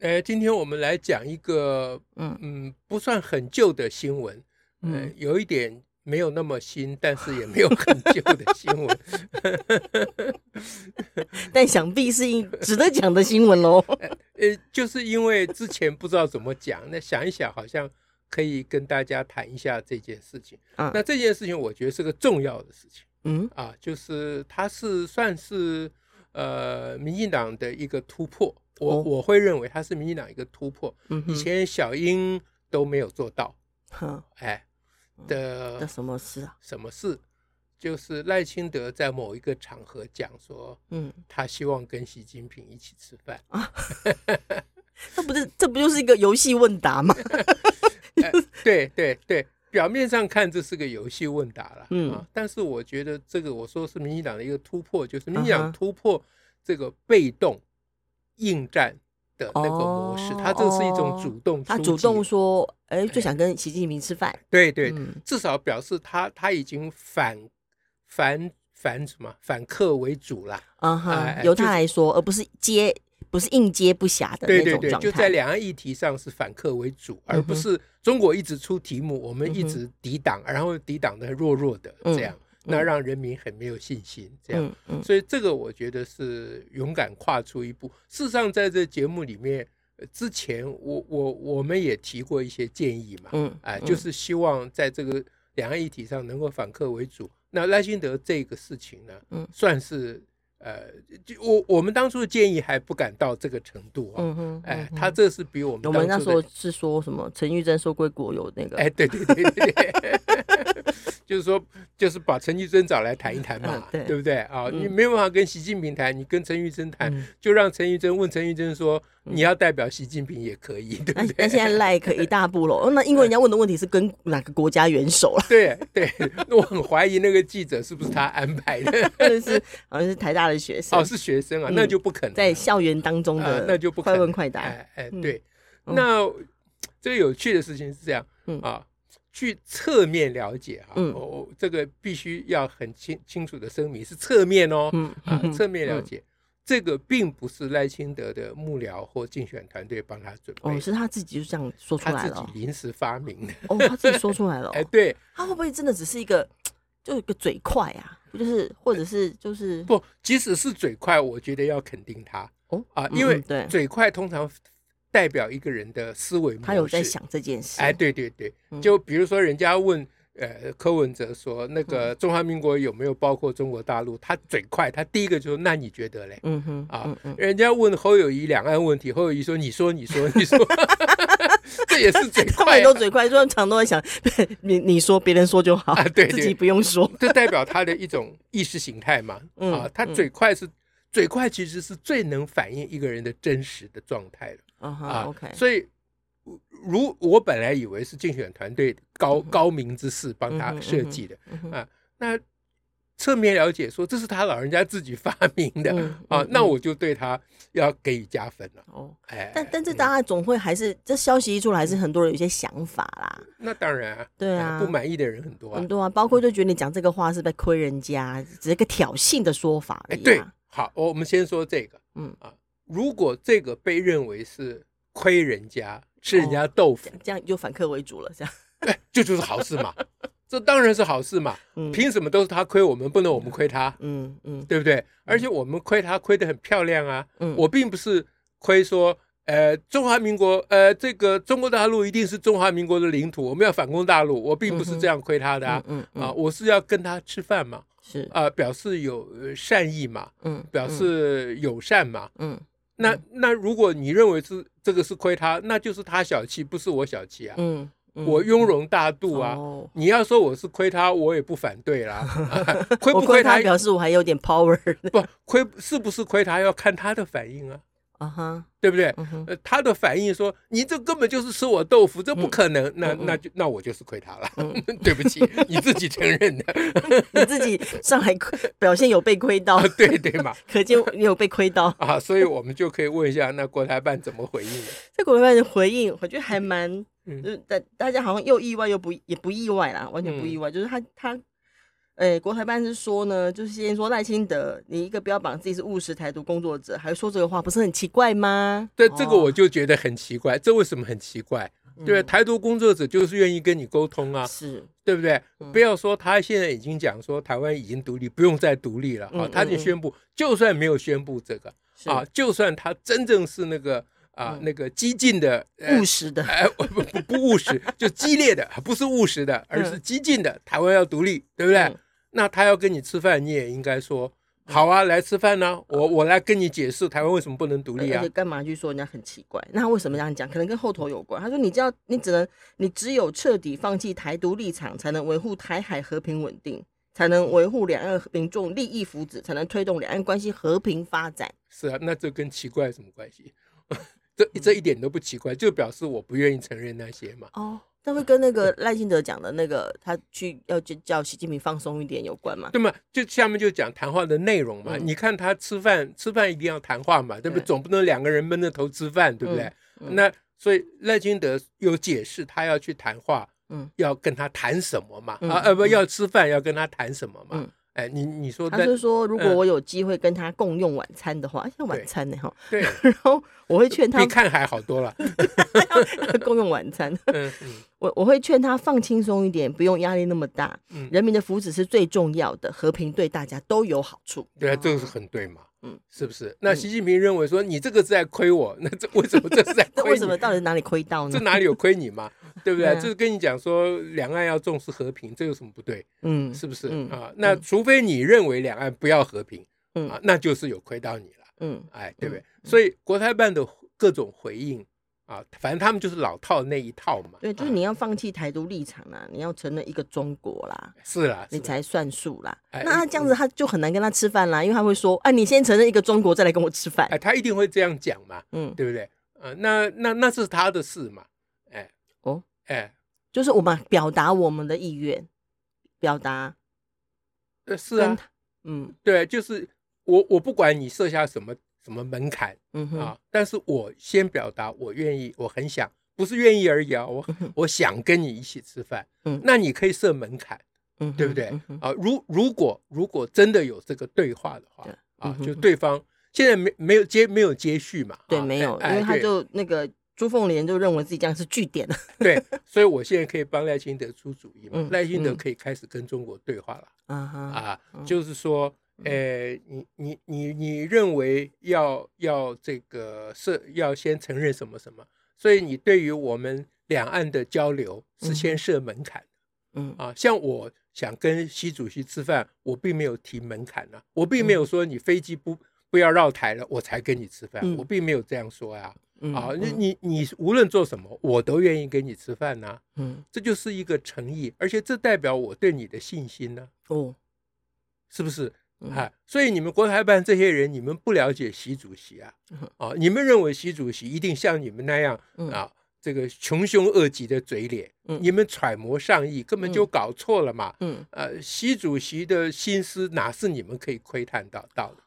呃，今天我们来讲一个，嗯嗯，不算很旧的新闻，嗯、呃，有一点没有那么新，但是也没有很旧的新闻，但想必是一值得讲的新闻喽。呃，就是因为之前不知道怎么讲，那想一想，好像可以跟大家谈一下这件事情。啊，那这件事情我觉得是个重要的事情。嗯，啊，就是它是算是呃，民进党的一个突破。我我会认为他是民进党一个突破，以前小英都没有做到，哎的的什么事啊？什么事？就是赖清德在某一个场合讲说，嗯，他希望跟习近平一起吃饭啊，这不是这不就是一个游戏问答吗？对对对，表面上看这是个游戏问答了，嗯，但是我觉得这个我说是民进党的一个突破，就是民进党突破这个被动。应战的那个模式，他这是一种主动，他主动说，哎，就想跟习近平吃饭。对对，至少表示他他已经反反反什么反客为主了。嗯哼，由他来说，而不是接，不是应接不暇的那种状态。对对对，就在两岸议题上是反客为主，而不是中国一直出题目，我们一直抵挡，然后抵挡的弱弱的这样。那让人民很没有信心，这样，所以这个我觉得是勇敢跨出一步。事实上，在这节目里面，之前我我我们也提过一些建议嘛，嗯，哎，就是希望在这个两岸议题上能够反客为主。那赖清德这个事情呢，嗯，算是呃，就我我们当初的建议还不敢到这个程度啊，嗯哼，哎，他这是比我们我们那时候是说什么？陈玉珍说归国有那个，哎，对对对对对。就是说，就是把陈玉珍找来谈一谈嘛，对。不对？啊？你没有办法跟习近平谈，你跟陈玉珍谈，就让陈玉珍问陈玉珍说：“你要代表习近平也可以，对不对？”那现在赖可一大步了。那因为人家问的问题是跟哪个国家元首了？对对，那我很怀疑那个记者是不是他安排的，是好像是台大的学生。哦，是学生啊，那就不可能在校园当中的，那就不可能。快问快答。哎哎，对，那这个有趣的事情是这样，嗯。啊。去侧面了解啊，哦，这个必须要很清清楚的声明是侧面哦，啊，侧面了解，这个并不是赖清德的幕僚或竞选团队帮他准备，哦，是他自己就这样说出来了，他自己临时发明的，哦，他自己说出来了，哎，对，他会不会真的只是一个，就一个嘴快啊，就是或者是就是不，即使是嘴快，我觉得要肯定他，哦啊，因为嘴快通常。代表一个人的思维模式，他有在想这件事。哎，对对对，就比如说，人家问呃柯文哲说，那个中华民国有没有包括中国大陆？他嘴快，他第一个就说：“那你觉得嘞？”嗯哼啊，人家问侯友宜两岸问题，侯友宜说：“你说，你说，你说。”这也是嘴 快，都嘴快，说常都在想，你你说别人说就好，对，自己不用说。这代表他的一种意识形态嘛？啊，他嘴快是嘴快，其实是最能反映一个人的真实的状态了。啊，OK，所以如我本来以为是竞选团队高高明之士帮他设计的啊，那侧面了解说这是他老人家自己发明的啊，那我就对他要给予加分了。哦，哎，但但这当然总会还是这消息一出来，还是很多人有些想法啦。那当然啊，对啊，不满意的人很多很多啊，包括就觉得你讲这个话是在亏人家，只是个挑衅的说法。哎，对，好，我们先说这个，嗯啊。如果这个被认为是亏人家、吃人家豆腐，这样就反客为主了，这样，对，这就是好事嘛，这当然是好事嘛，凭什么都是他亏我们，不能我们亏他？嗯嗯，对不对？而且我们亏他亏得很漂亮啊，我并不是亏说，呃，中华民国，呃，这个中国大陆一定是中华民国的领土，我们要反攻大陆，我并不是这样亏他的啊，啊，我是要跟他吃饭嘛，是。啊，表示有善意嘛，嗯，表示友善嘛，嗯。那那如果你认为是这个是亏他，那就是他小气，不是我小气啊。嗯，我雍容大度啊。你要说我是亏他，我也不反对啦。亏不亏他，表示我还有点 power。不亏是不是亏他，要看他的反应啊。啊哈，对不对？呃，他的反应说：“你这根本就是吃我豆腐，这不可能。”那那就那我就是亏他了。对不起，你自己承认的，你自己上来表现有被亏到，对对嘛？可见你有被亏到 啊，所以我们就可以问一下，那国台办怎么回应？这国台办的回应，我觉得还蛮，就是大大家好像又意外又不也不意外啦，完全不意外，就是他他。哎，国台办是说呢，就是先说赖清德，你一个标榜自己是务实台独工作者，还说这个话，不是很奇怪吗？对，这个我就觉得很奇怪。这为什么很奇怪？对，台独工作者就是愿意跟你沟通啊，是对不对？不要说他现在已经讲说台湾已经独立，不用再独立了啊，他就宣布，就算没有宣布这个啊，就算他真正是那个啊那个激进的务实的，哎不不不务实，就激烈的，不是务实的，而是激进的，台湾要独立，对不对？那他要跟你吃饭，你也应该说好啊，来吃饭呢。我我来跟你解释台湾为什么不能独立啊？而且干嘛去说人家很奇怪？那他为什么这样讲？可能跟后头有关。他说：“你只要你只能你只有彻底放弃台独立场，才能维护台海和平稳定，才能维护两岸民众利益福祉，才能推动两岸关系和平发展。”是啊，那这跟奇怪有什么关系？这这一点都不奇怪，就表示我不愿意承认那些嘛。哦。那会跟那个赖清德讲的那个，他去要叫叫习近平放松一点有关吗？对嘛？就下面就讲谈话的内容嘛。嗯、你看他吃饭，吃饭一定要谈话嘛，对不对？总不能两个人闷着头吃饭，对不对？那所以赖清德有解释他要去谈话，嗯，要跟他谈什么嘛？嗯、啊呃不要吃饭，要跟他谈什么嘛？嗯哎，你你说他是说，如果我有机会跟他共用晚餐的话，像、嗯、晚餐呢哈，对，然后我会劝他，比看海好多了，共用晚餐，嗯嗯，我我会劝他放轻松一点，不用压力那么大，嗯，人民的福祉是最重要的，和平对大家都有好处，对啊，这个是很对嘛，嗯，是不是？那习近平认为说你这个是在亏我，那这为什么这是在亏？为什么到底哪里亏到呢？这哪里有亏你吗？对不对？就是跟你讲说，两岸要重视和平，这有什么不对？嗯，是不是啊？那除非你认为两岸不要和平，嗯啊，那就是有亏到你了。嗯，哎，对不对？所以国台办的各种回应啊，反正他们就是老套那一套嘛。对，就是你要放弃台独立场啦，你要承认一个中国啦，是啦，你才算数啦。那他这样子他就很难跟他吃饭啦，因为他会说，哎，你先承认一个中国，再来跟我吃饭。哎，他一定会这样讲嘛，嗯，对不对？啊，那那那是他的事嘛。哎，就是我们表达我们的意愿，表达，呃，是啊，嗯，对，就是我我不管你设下什么什么门槛，嗯哼啊，但是我先表达我愿意，我很想，不是愿意而已啊，我我想跟你一起吃饭，嗯，那你可以设门槛，嗯，对不对？啊，如如果如果真的有这个对话的话，啊，就对方现在没没有接没有接续嘛，对，没有，因为他就那个。朱凤莲就认为自己这样是句点了，对，所以我现在可以帮赖清德出主意嘛，赖清德可以开始跟中国对话了，啊，就是说，呃，你你你你认为要要这个设要先承认什么什么，所以你对于我们两岸的交流是先设门槛，嗯啊，像我想跟习主席吃饭，我并没有提门槛啊，我并没有说你飞机不不要绕台了，我才跟你吃饭，我并没有这样说呀。啊，你你你无论做什么，我都愿意跟你吃饭呐。嗯，这就是一个诚意，而且这代表我对你的信心呢。哦，是不是？啊，所以你们国台办这些人，你们不了解习主席啊。啊，你们认为习主席一定像你们那样啊，这个穷凶恶极的嘴脸。你们揣摩上意，根本就搞错了嘛。嗯，呃，习主席的心思哪是你们可以窥探到到的？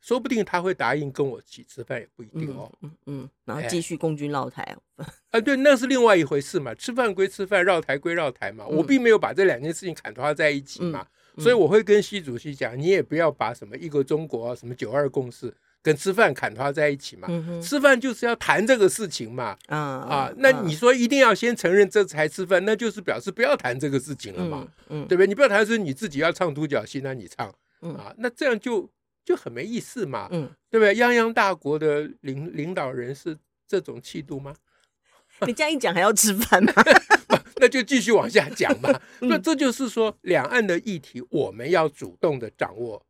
说不定他会答应跟我一起吃饭，也不一定哦。嗯嗯，然后继续共军绕台。啊，对，那是另外一回事嘛。吃饭归吃饭，绕台归绕台嘛。我并没有把这两件事情砍拖在一起嘛。所以我会跟习主席讲，你也不要把什么一个中国啊，什么九二共识跟吃饭砍拖在一起嘛。吃饭就是要谈这个事情嘛。啊啊，那你说一定要先承认这才吃饭，那就是表示不要谈这个事情了嘛。嗯，对不对？你不要谈说你自己要唱独角戏，那你唱啊，那这样就。就很没意思嘛，嗯，对不对？泱泱大国的领领导人是这种气度吗？你这样一讲还要吃饭吗？那就继续往下讲吧。那这就是说，两岸的议题，我们要主动的掌握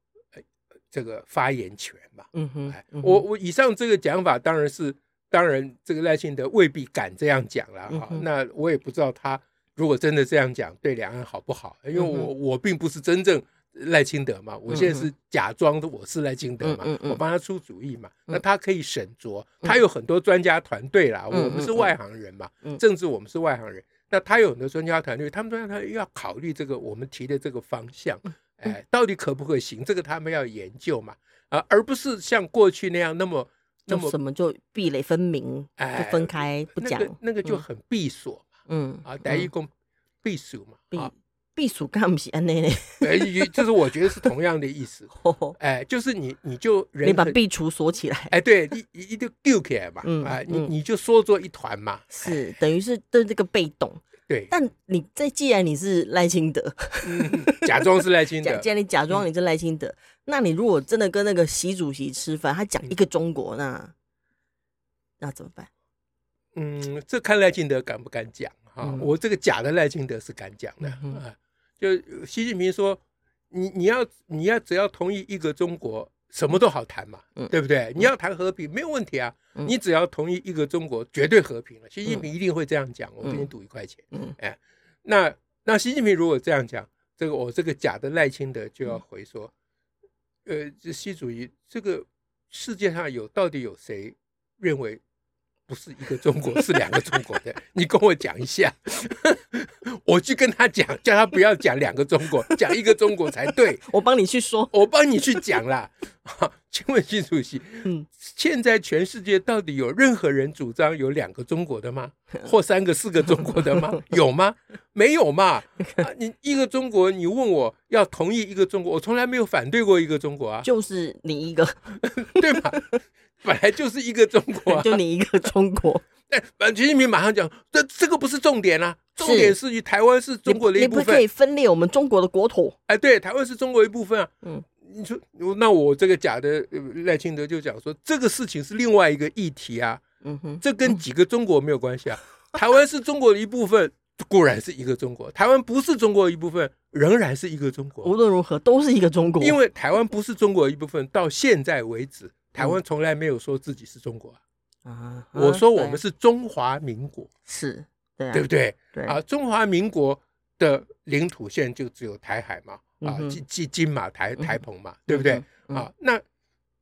这个发言权嘛。嗯哼，我我以上这个讲法，当然是当然，这个赖清德未必敢这样讲了哈。那我也不知道他如果真的这样讲，对两岸好不好？因为我我并不是真正。赖清德嘛，我现在是假装的我是赖清德嘛，我帮他出主意嘛，那他可以审酌，他有很多专家团队啦，我们是外行人嘛，政治我们是外行人，那他有很多专家团队，他们专家团队要考虑这个我们提的这个方向，哎，到底可不可行？这个他们要研究嘛，啊，而不是像过去那样那么那么什么就壁垒分明，就分开不讲，那个就很闭锁嘛，嗯啊，等于讲闭锁嘛，啊。避暑干不起安内嘞，哎，就是我觉得是同样的意思，哎，就是你你就你把壁橱锁起来，哎，对，你一定丢起来嘛，啊，你你就缩作一团嘛，是等于是对这个被动，对，但你在既然你是赖清德，假装是赖清德，既然你假装你是赖清德，那你如果真的跟那个习主席吃饭，他讲一个中国，那那怎么办？嗯，这看赖清德敢不敢讲啊？我这个假的赖清德是敢讲的啊。就习近平说，你你要你要只要同意一个中国，什么都好谈嘛，嗯、对不对？你要谈和平没有问题啊，嗯、你只要同意一个中国，绝对和平了。习近平一定会这样讲，我给你赌一块钱。嗯、哎，那那习近平如果这样讲，这个我这个假的赖清德就要回说，呃，这习主席，这个世界上有到底有谁认为？不是一个中国，是两个中国的。你跟我讲一下，我去跟他讲，叫他不要讲两个中国，讲一个中国才对。我帮你去说，我帮你去讲啦。请问习主席，嗯，现在全世界到底有任何人主张有两个中国的吗？或三个、四个中国的吗？有吗？没有嘛？啊，你一个中国，你问我要同意一个中国，我从来没有反对过一个中国啊。就是你一个，对吧？本来就是一个中国，就你一个中国。哎，习近平马上讲，这这个不是重点啊，重点是台湾是中国的一部分，你不可以分裂我们中国的国土。哎，对，台湾是中国一部分啊。嗯，你说，那我这个假的赖清德就讲说，这个事情是另外一个议题啊。嗯哼，这跟几个中国没有关系啊。台湾是中国的一部分，固然是一个中国；台湾不是中国的一部分，仍然是一个中国。无论如何，都是一个中国。因为台湾不是中国的一部分，到现在为止。台湾从来没有说自己是中国啊！我说我们是中华民国，是对，对不对？对啊，中华民国的领土线就只有台海嘛，啊，金金金马台台澎嘛，对不对？啊，那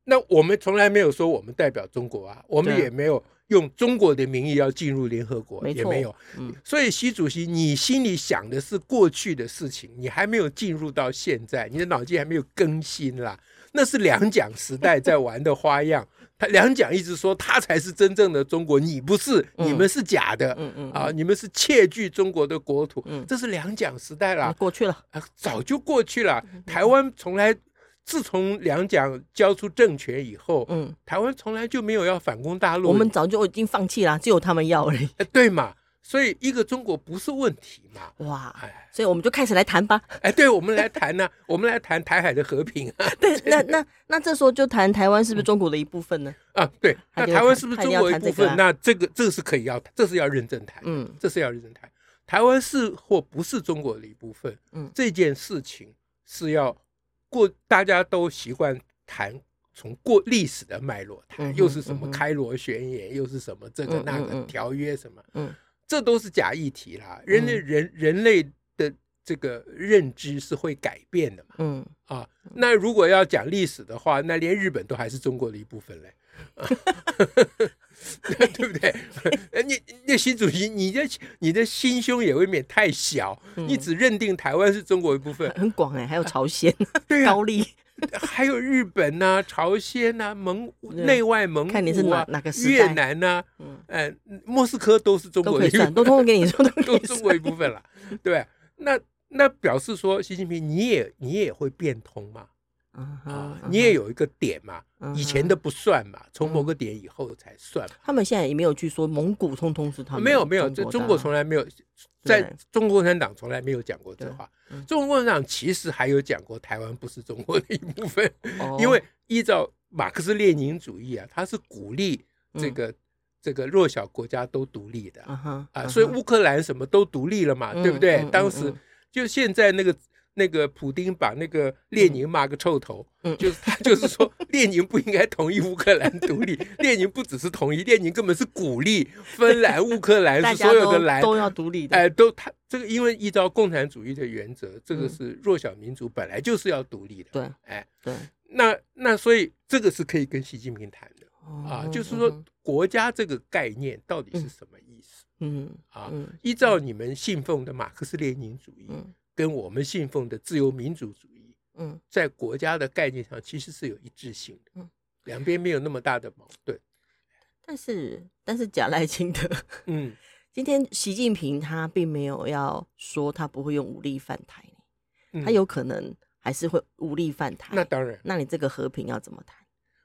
那我们从来没有说我们代表中国啊，我们也没有用中国的名义要进入联合国，也没有。所以习主席，你心里想的是过去的事情，你还没有进入到现在，你的脑筋还没有更新啦。那是两蒋时代在 玩的花样，他两蒋一直说他才是真正的中国，你不是，你们是假的，嗯嗯啊，你们是窃据中国的国土，这是两蒋时代了，过去了，早就过去了。台湾从来，自从两蒋交出政权以后，嗯，台湾从来就没有要反攻大陆，我们早就已经放弃了，只有他们要而已，对嘛？所以一个中国不是问题嘛？哇，所以我们就开始来谈吧。哎，对，我们来谈呢，我们来谈台海的和平啊。对，那那那这时候就谈台湾是不是中国的一部分呢？啊，对，那台湾是不是中国一部分？那这个这个是可以要谈，这是要认真谈。嗯，这是要认真谈。台湾是或不是中国的一部分？嗯，这件事情是要过，大家都习惯谈，从过历史的脉络谈，又是什么开罗宣言，又是什么这个那个条约什么？嗯。这都是假议题啦，人类人人类的这个认知是会改变的嘛，嗯啊，那如果要讲历史的话，那连日本都还是中国的一部分嘞，对不对？你那习主席，你的你的心胸也未免太小，你只认定台湾是中国一部分，很广哎，还有朝鲜、对高丽。还有日本呐、啊、朝鲜呐、啊、蒙内外蒙古啊、越南呐、啊，嗯，莫斯科都是中国一部分，都通通跟你说，都中国一部分了，对，那那表示说，习近平你也你也会变通嘛？啊，你也有一个点嘛，以前的不算嘛，从某个点以后才算。他们现在也没有去说蒙古通通是他们，没有没有，这中国从来没有，在中国共产党从来没有讲过这话。中国共产党其实还有讲过台湾不是中国的一部分，因为依照马克思列宁主义啊，他是鼓励这个这个弱小国家都独立的啊，所以乌克兰什么都独立了嘛，对不对？当时就现在那个。那个普丁把那个列宁骂个臭头，嗯，就是他就是说列宁不应该同意乌克兰独立，列宁不只是同意，列宁根本是鼓励芬兰、乌克兰是所有的兰都，都要独立的，哎，都他这个因为依照共产主义的原则，这个是弱小民族本来就是要独立的，对，哎，对，那那所以这个是可以跟习近平谈的啊，就是说国家这个概念到底是什么意思？嗯啊，依照你们信奉的马克思列宁主义。跟我们信奉的自由民主主义，嗯，在国家的概念上其实是有一致性的，嗯，两边没有那么大的矛盾。但是，但是贾赖清德，嗯，今天习近平他并没有要说他不会用武力犯台，他有可能还是会武力犯台。那当然，那你这个和平要怎么谈？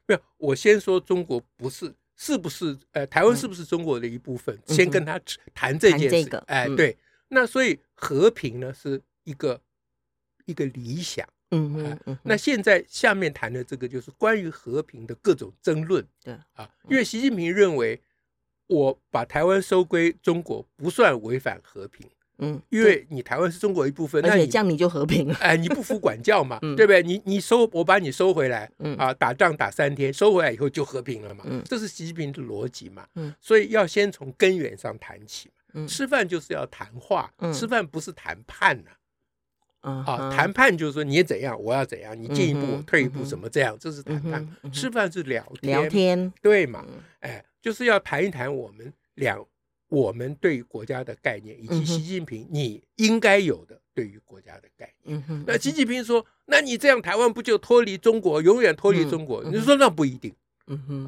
没有，我先说中国不是，是不是？呃，台湾是不是中国的一部分？先跟他谈这件事。哎，对，那所以和平呢是。一个一个理想，嗯嗯嗯。那现在下面谈的这个就是关于和平的各种争论，对啊，因为习近平认为我把台湾收归中国不算违反和平，嗯，因为。你台湾是中国一部分，而且这样你就和平了，哎，你不服管教嘛，对不对？你你收我把你收回来，啊，打仗打三天，收回来以后就和平了嘛，这是习近平的逻辑嘛，嗯，所以要先从根源上谈起嘛，吃饭就是要谈话，吃饭不是谈判呐。啊，谈判就是说你怎样，我要怎样，你进一步，我退一步，怎么这样？这是谈判。吃饭是聊天，聊天，对嘛？哎，就是要谈一谈我们两，我们对于国家的概念，以及习近平你应该有的对于国家的概念。那习近平说，那你这样台湾不就脱离中国，永远脱离中国？你说那不一定。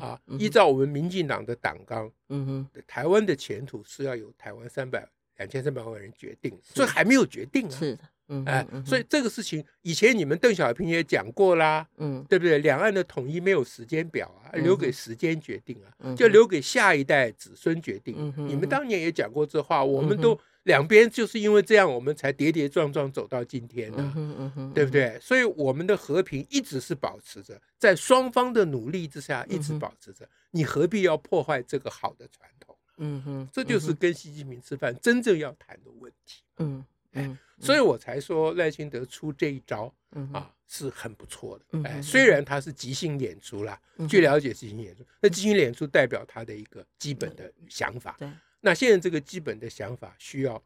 啊，依照我们民进党的党纲，嗯哼，台湾的前途是要由台湾三百两千三百万人决定，所以还没有决定啊。是的。哎，所以这个事情以前你们邓小平也讲过啦，嗯，对不对？两岸的统一没有时间表啊，留给时间决定啊，就留给下一代子孙决定。你们当年也讲过这话，我们都两边就是因为这样，我们才跌跌撞撞走到今天的，对不对？所以我们的和平一直是保持着，在双方的努力之下一直保持着。你何必要破坏这个好的传统？嗯哼，这就是跟习近平吃饭真正要谈的问题。嗯。哎，所以我才说赖清德出这一招啊是很不错的。哎，虽然他是即兴演出啦，据了解是即兴演出，那即兴演出代表他的一个基本的想法。对，那现在这个基本的想法需要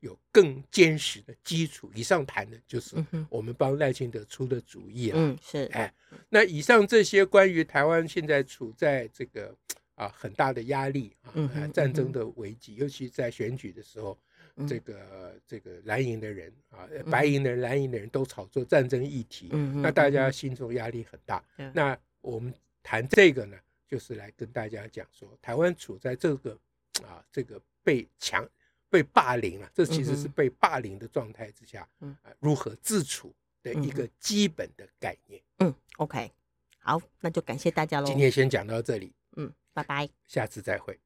有更坚实的基础。以上谈的就是我们帮赖清德出的主意了。嗯，是。哎，那以上这些关于台湾现在处在这个啊很大的压力啊，战争的危机，尤其在选举的时候。这个这个蓝营的人啊，白营的人、蓝营的人都炒作战争议题，那大家心中压力很大。那我们谈这个呢，就是来跟大家讲说，台湾处在这个啊这个被强被霸凌啊，这其实是被霸凌的状态之下，啊如何自处的一个基本的概念。嗯，OK，好，那就感谢大家喽。今天先讲到这里，嗯，拜拜，下次再会。